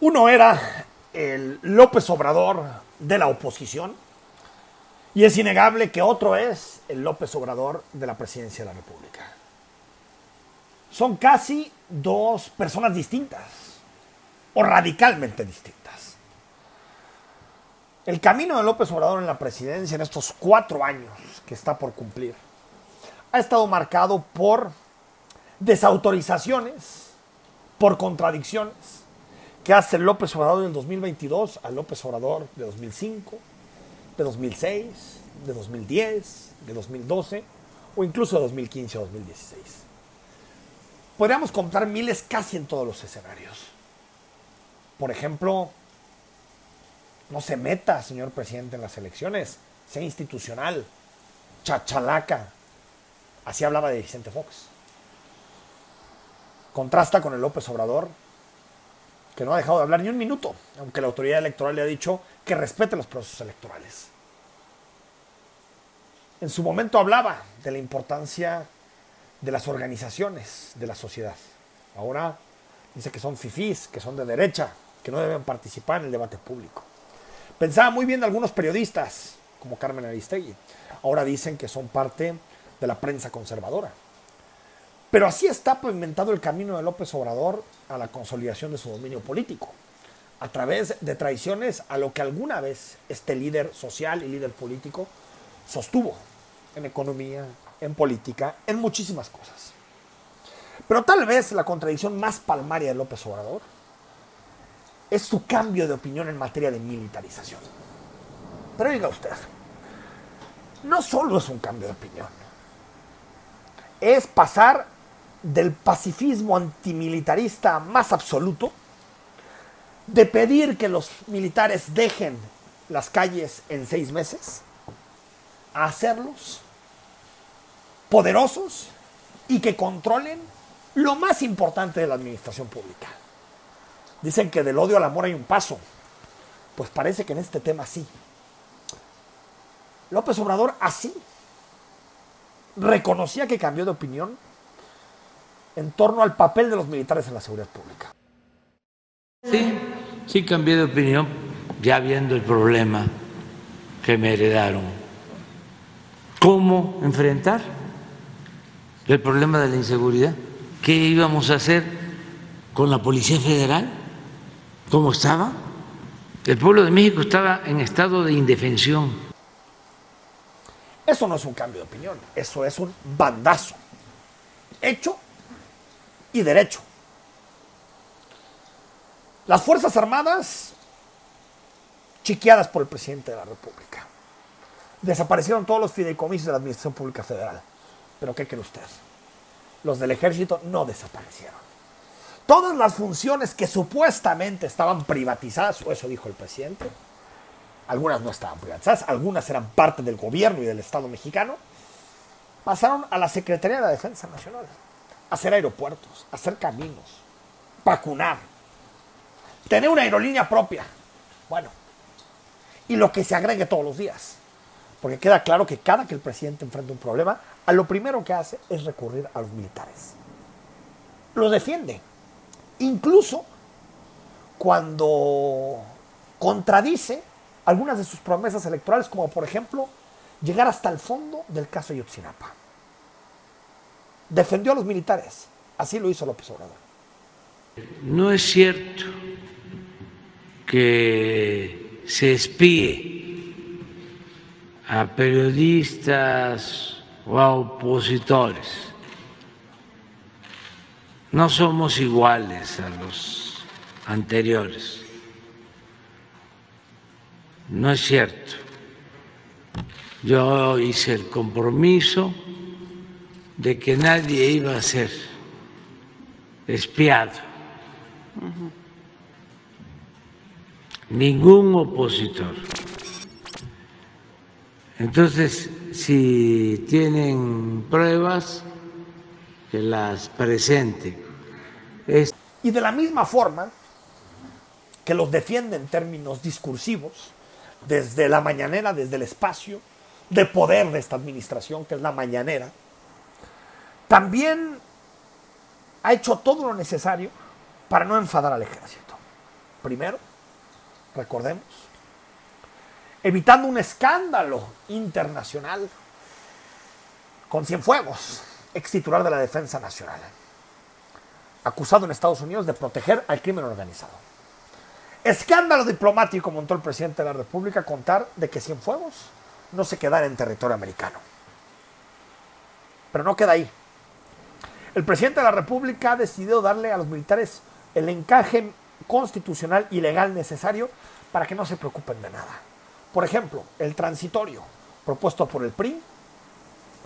Uno era el López Obrador de la oposición y es innegable que otro es el López Obrador de la presidencia de la República. Son casi dos personas distintas o radicalmente distintas. El camino de López Obrador en la presidencia en estos cuatro años que está por cumplir ha estado marcado por desautorizaciones, por contradicciones, que hace López Obrador del 2022 a López Obrador de 2005, de 2006, de 2010, de 2012 o incluso de 2015 o 2016. Podríamos contar miles casi en todos los escenarios. Por ejemplo, no se meta, señor presidente, en las elecciones, sea institucional, chachalaca. Así hablaba de Vicente Fox. Contrasta con el López Obrador, que no ha dejado de hablar ni un minuto, aunque la autoridad electoral le ha dicho que respete los procesos electorales. En su momento hablaba de la importancia de las organizaciones de la sociedad. Ahora dice que son fifís, que son de derecha, que no deben participar en el debate público. Pensaba muy bien de algunos periodistas, como Carmen Aristegui. Ahora dicen que son parte de la prensa conservadora. Pero así está pavimentado el camino de López Obrador a la consolidación de su dominio político, a través de traiciones a lo que alguna vez este líder social y líder político sostuvo en economía, en política, en muchísimas cosas. Pero tal vez la contradicción más palmaria de López Obrador es su cambio de opinión en materia de militarización. Pero diga usted, no solo es un cambio de opinión, es pasar del pacifismo antimilitarista más absoluto, de pedir que los militares dejen las calles en seis meses, a hacerlos poderosos y que controlen lo más importante de la administración pública. Dicen que del odio al amor hay un paso. Pues parece que en este tema sí. López Obrador así reconocía que cambió de opinión en torno al papel de los militares en la seguridad pública. Sí, sí cambié de opinión ya viendo el problema que me heredaron. ¿Cómo enfrentar el problema de la inseguridad? ¿Qué íbamos a hacer con la Policía Federal? ¿Cómo estaba? El pueblo de México estaba en estado de indefensión. Eso no es un cambio de opinión, eso es un bandazo. Hecho y derecho. Las Fuerzas Armadas, chiqueadas por el presidente de la República. Desaparecieron todos los fideicomisos de la Administración Pública Federal. Pero ¿qué cree usted? Los del ejército no desaparecieron. Todas las funciones que supuestamente estaban privatizadas, o eso dijo el presidente, algunas no estaban privatizadas, algunas eran parte del gobierno y del Estado mexicano, pasaron a la Secretaría de la Defensa Nacional hacer aeropuertos, hacer caminos, vacunar, tener una aerolínea propia. Bueno, y lo que se agregue todos los días. Porque queda claro que cada que el presidente enfrenta un problema, a lo primero que hace es recurrir a los militares. Lo defiende. Incluso cuando contradice algunas de sus promesas electorales, como por ejemplo llegar hasta el fondo del caso Yotzinapa defendió a los militares. Así lo hizo López Obrador. No es cierto que se espíe a periodistas o a opositores. No somos iguales a los anteriores. No es cierto. Yo hice el compromiso de que nadie iba a ser espiado. Ningún opositor. Entonces, si tienen pruebas, que las presenten. Y de la misma forma que los defiende en términos discursivos, desde la mañanera, desde el espacio de poder de esta administración, que es la mañanera, también ha hecho todo lo necesario para no enfadar al ejército. primero, recordemos, evitando un escándalo internacional con Cienfuegos, ex titular de la Defensa Nacional, acusado en Estados Unidos de proteger al crimen organizado. Escándalo diplomático montó el presidente de la República contar de que Cienfuegos no se quedara en territorio americano. Pero no queda ahí. El presidente de la República ha decidido darle a los militares el encaje constitucional y legal necesario para que no se preocupen de nada. Por ejemplo, el transitorio propuesto por el PRI,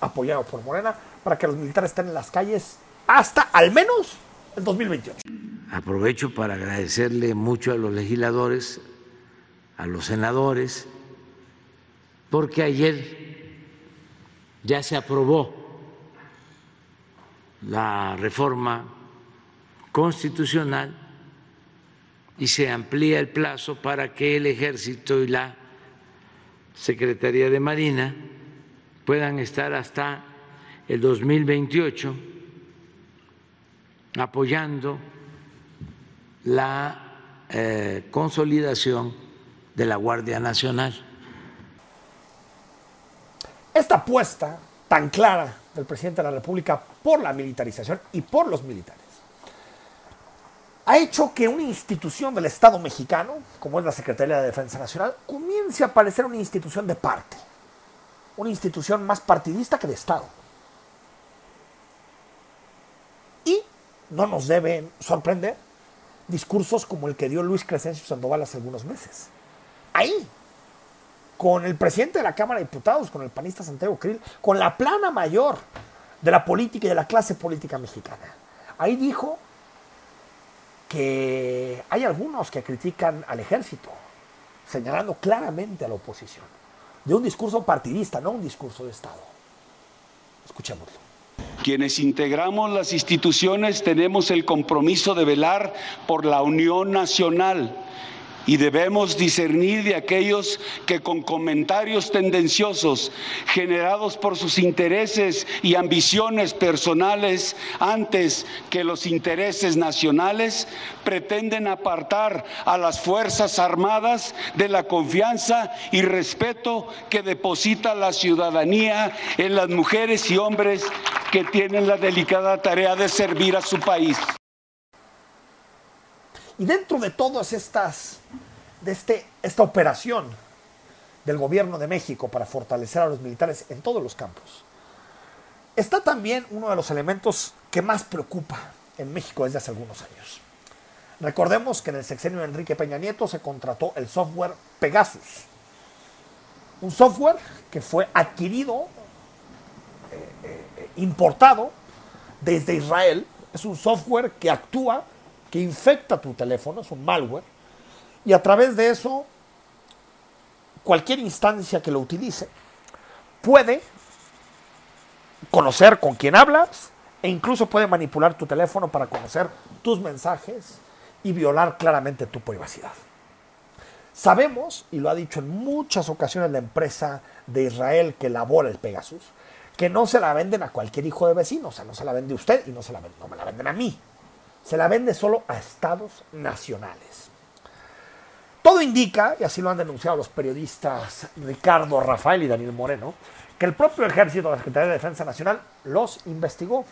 apoyado por Morena, para que los militares estén en las calles hasta al menos el 2028. Aprovecho para agradecerle mucho a los legisladores, a los senadores, porque ayer ya se aprobó la reforma constitucional y se amplía el plazo para que el ejército y la Secretaría de Marina puedan estar hasta el 2028 apoyando la eh, consolidación de la Guardia Nacional. Esta apuesta tan clara del presidente de la República por la militarización y por los militares ha hecho que una institución del Estado mexicano, como es la Secretaría de Defensa Nacional, comience a parecer una institución de parte, una institución más partidista que de Estado. Y no nos deben sorprender discursos como el que dio Luis Crescencio Sandoval hace algunos meses. Ahí, con el presidente de la Cámara de Diputados, con el panista Santiago Krill, con la plana mayor de la política y de la clase política mexicana. Ahí dijo que hay algunos que critican al ejército, señalando claramente a la oposición, de un discurso partidista, no un discurso de Estado. Escuchémoslo. Quienes integramos las instituciones tenemos el compromiso de velar por la unión nacional y debemos discernir de aquellos que con comentarios tendenciosos generados por sus intereses y ambiciones personales antes que los intereses nacionales pretenden apartar a las Fuerzas Armadas de la confianza y respeto que deposita la ciudadanía en las mujeres y hombres que tienen la delicada tarea de servir a su país. Y dentro de todas estas, de este, esta operación del gobierno de México para fortalecer a los militares en todos los campos, está también uno de los elementos que más preocupa en México desde hace algunos años. Recordemos que en el sexenio de Enrique Peña Nieto se contrató el software Pegasus, un software que fue adquirido, eh, eh, importado desde Israel. Es un software que actúa que infecta tu teléfono, es un malware, y a través de eso, cualquier instancia que lo utilice puede conocer con quién hablas e incluso puede manipular tu teléfono para conocer tus mensajes y violar claramente tu privacidad. Sabemos, y lo ha dicho en muchas ocasiones la empresa de Israel que elabora el Pegasus, que no se la venden a cualquier hijo de vecino, o sea, no se la vende usted y no, se la no me la venden a mí se la vende solo a estados nacionales. Todo indica, y así lo han denunciado los periodistas Ricardo Rafael y Daniel Moreno, que el propio ejército de la Secretaría de Defensa Nacional los investigó.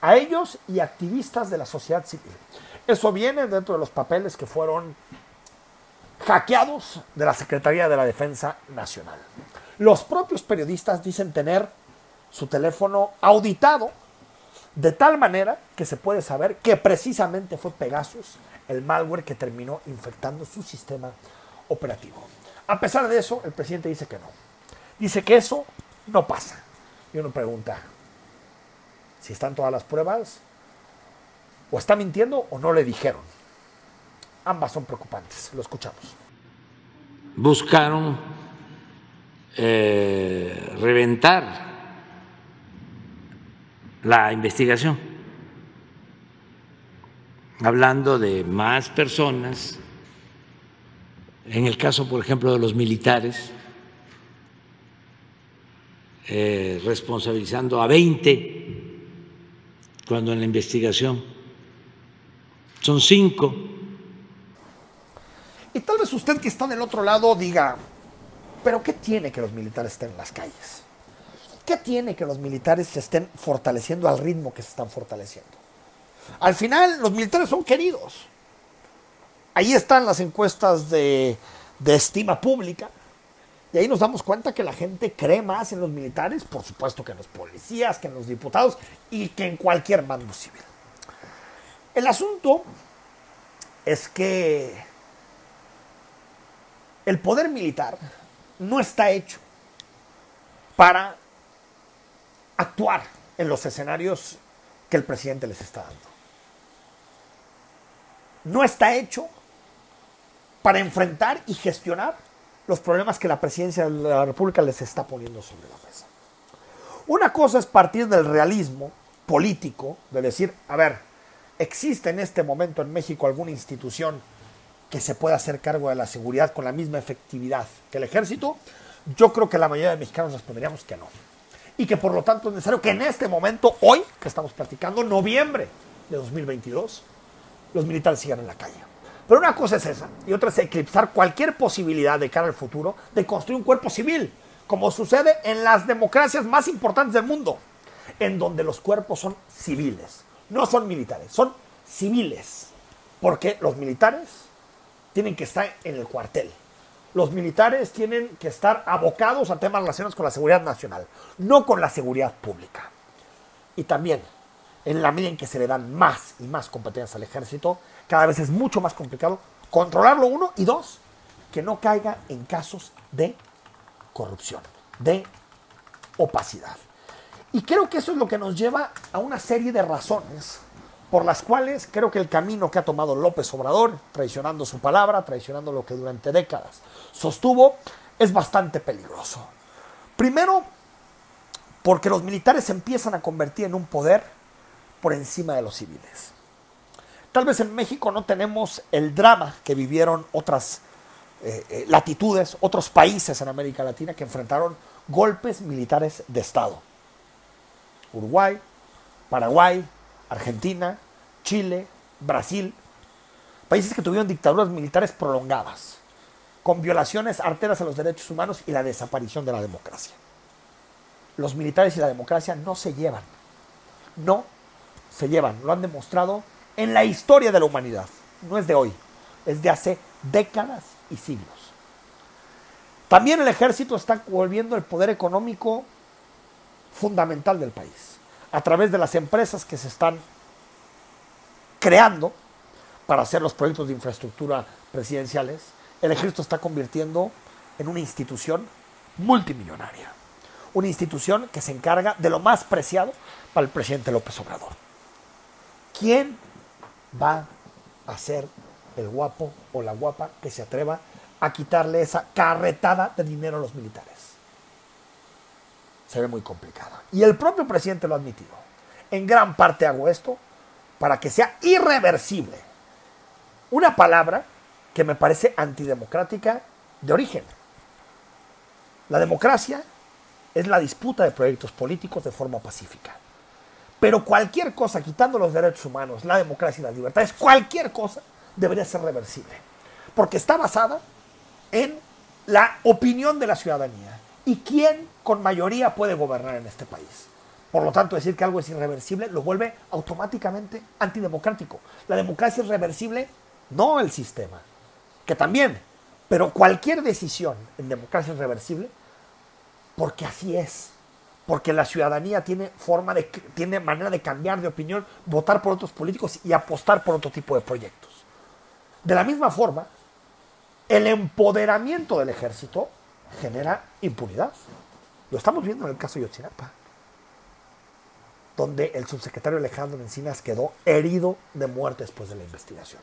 A ellos y activistas de la sociedad civil. Eso viene dentro de los papeles que fueron hackeados de la Secretaría de la Defensa Nacional. Los propios periodistas dicen tener su teléfono auditado de tal manera que se puede saber que precisamente fue Pegasus el malware que terminó infectando su sistema operativo. A pesar de eso, el presidente dice que no. Dice que eso no pasa. Y uno pregunta, si están todas las pruebas, o está mintiendo o no le dijeron. Ambas son preocupantes. Lo escuchamos. Buscaron eh, reventar la investigación, hablando de más personas, en el caso, por ejemplo, de los militares, eh, responsabilizando a 20, cuando en la investigación son cinco. Y tal vez usted que está del otro lado diga, pero ¿qué tiene que los militares estén en las calles? ¿Qué tiene que los militares se estén fortaleciendo al ritmo que se están fortaleciendo? Al final, los militares son queridos. Ahí están las encuestas de, de estima pública. Y ahí nos damos cuenta que la gente cree más en los militares, por supuesto que en los policías, que en los diputados y que en cualquier mando civil. El asunto es que el poder militar no está hecho para actuar en los escenarios que el presidente les está dando. No está hecho para enfrentar y gestionar los problemas que la presidencia de la República les está poniendo sobre la mesa. Una cosa es partir del realismo político, de decir, a ver, ¿existe en este momento en México alguna institución que se pueda hacer cargo de la seguridad con la misma efectividad que el ejército? Yo creo que la mayoría de mexicanos responderíamos que no. Y que por lo tanto es necesario que en este momento, hoy, que estamos platicando, noviembre de 2022, los militares sigan en la calle. Pero una cosa es esa, y otra es eclipsar cualquier posibilidad de cara al futuro de construir un cuerpo civil, como sucede en las democracias más importantes del mundo, en donde los cuerpos son civiles, no son militares, son civiles, porque los militares tienen que estar en el cuartel. Los militares tienen que estar abocados a temas relacionados con la seguridad nacional, no con la seguridad pública. Y también, en la medida en que se le dan más y más competencias al ejército, cada vez es mucho más complicado controlarlo uno y dos, que no caiga en casos de corrupción, de opacidad. Y creo que eso es lo que nos lleva a una serie de razones por las cuales creo que el camino que ha tomado López Obrador, traicionando su palabra, traicionando lo que durante décadas sostuvo, es bastante peligroso. Primero, porque los militares se empiezan a convertir en un poder por encima de los civiles. Tal vez en México no tenemos el drama que vivieron otras eh, eh, latitudes, otros países en América Latina que enfrentaron golpes militares de Estado. Uruguay, Paraguay, Argentina, Chile, Brasil, países que tuvieron dictaduras militares prolongadas, con violaciones arteras a los derechos humanos y la desaparición de la democracia. Los militares y la democracia no se llevan, no se llevan, lo han demostrado en la historia de la humanidad, no es de hoy, es de hace décadas y siglos. También el ejército está volviendo el poder económico fundamental del país, a través de las empresas que se están creando para hacer los proyectos de infraestructura presidenciales, el ejército está convirtiendo en una institución multimillonaria. Una institución que se encarga de lo más preciado para el presidente López Obrador. ¿Quién va a ser el guapo o la guapa que se atreva a quitarle esa carretada de dinero a los militares? Se ve muy complicada. Y el propio presidente lo ha admitido. En gran parte hago esto para que sea irreversible. Una palabra que me parece antidemocrática de origen. La democracia es la disputa de proyectos políticos de forma pacífica. Pero cualquier cosa, quitando los derechos humanos, la democracia y las libertades, cualquier cosa debería ser reversible. Porque está basada en la opinión de la ciudadanía. ¿Y quién con mayoría puede gobernar en este país? Por lo tanto, decir que algo es irreversible lo vuelve automáticamente antidemocrático. La democracia es reversible, no el sistema, que también, pero cualquier decisión en democracia es reversible porque así es. Porque la ciudadanía tiene forma de tiene manera de cambiar de opinión, votar por otros políticos y apostar por otro tipo de proyectos. De la misma forma, el empoderamiento del ejército genera impunidad. Lo estamos viendo en el caso de Yotzinapa donde el subsecretario Alejandro Encinas quedó herido de muerte después de la investigación.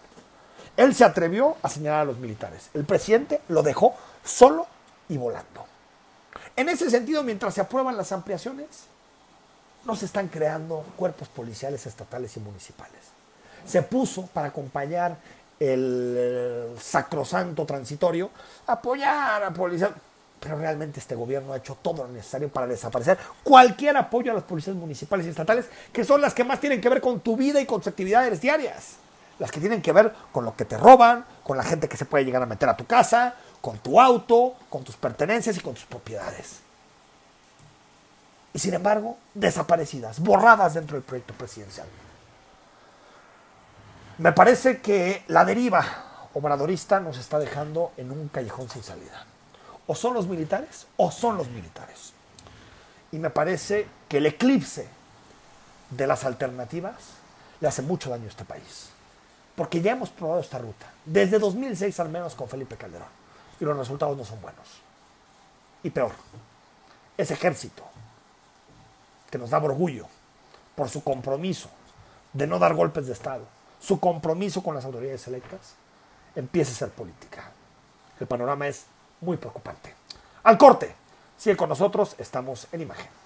Él se atrevió a señalar a los militares. El presidente lo dejó solo y volando. En ese sentido, mientras se aprueban las ampliaciones, no se están creando cuerpos policiales estatales y municipales. Se puso para acompañar el sacrosanto transitorio, apoyar a policías pero realmente este gobierno ha hecho todo lo necesario para desaparecer cualquier apoyo a las policías municipales y estatales, que son las que más tienen que ver con tu vida y con tus actividades diarias. las que tienen que ver con lo que te roban, con la gente que se puede llegar a meter a tu casa, con tu auto, con tus pertenencias y con tus propiedades. Y sin embargo, desaparecidas, borradas dentro del proyecto presidencial. Me parece que la deriva obradorista nos está dejando en un callejón sin salida. O son los militares o son los militares. Y me parece que el eclipse de las alternativas le hace mucho daño a este país. Porque ya hemos probado esta ruta, desde 2006 al menos con Felipe Calderón, y los resultados no son buenos. Y peor, ese ejército que nos da orgullo por su compromiso de no dar golpes de Estado, su compromiso con las autoridades electas, empieza a ser política. El panorama es muy preocupante. Al corte, sigue con nosotros, estamos en imagen.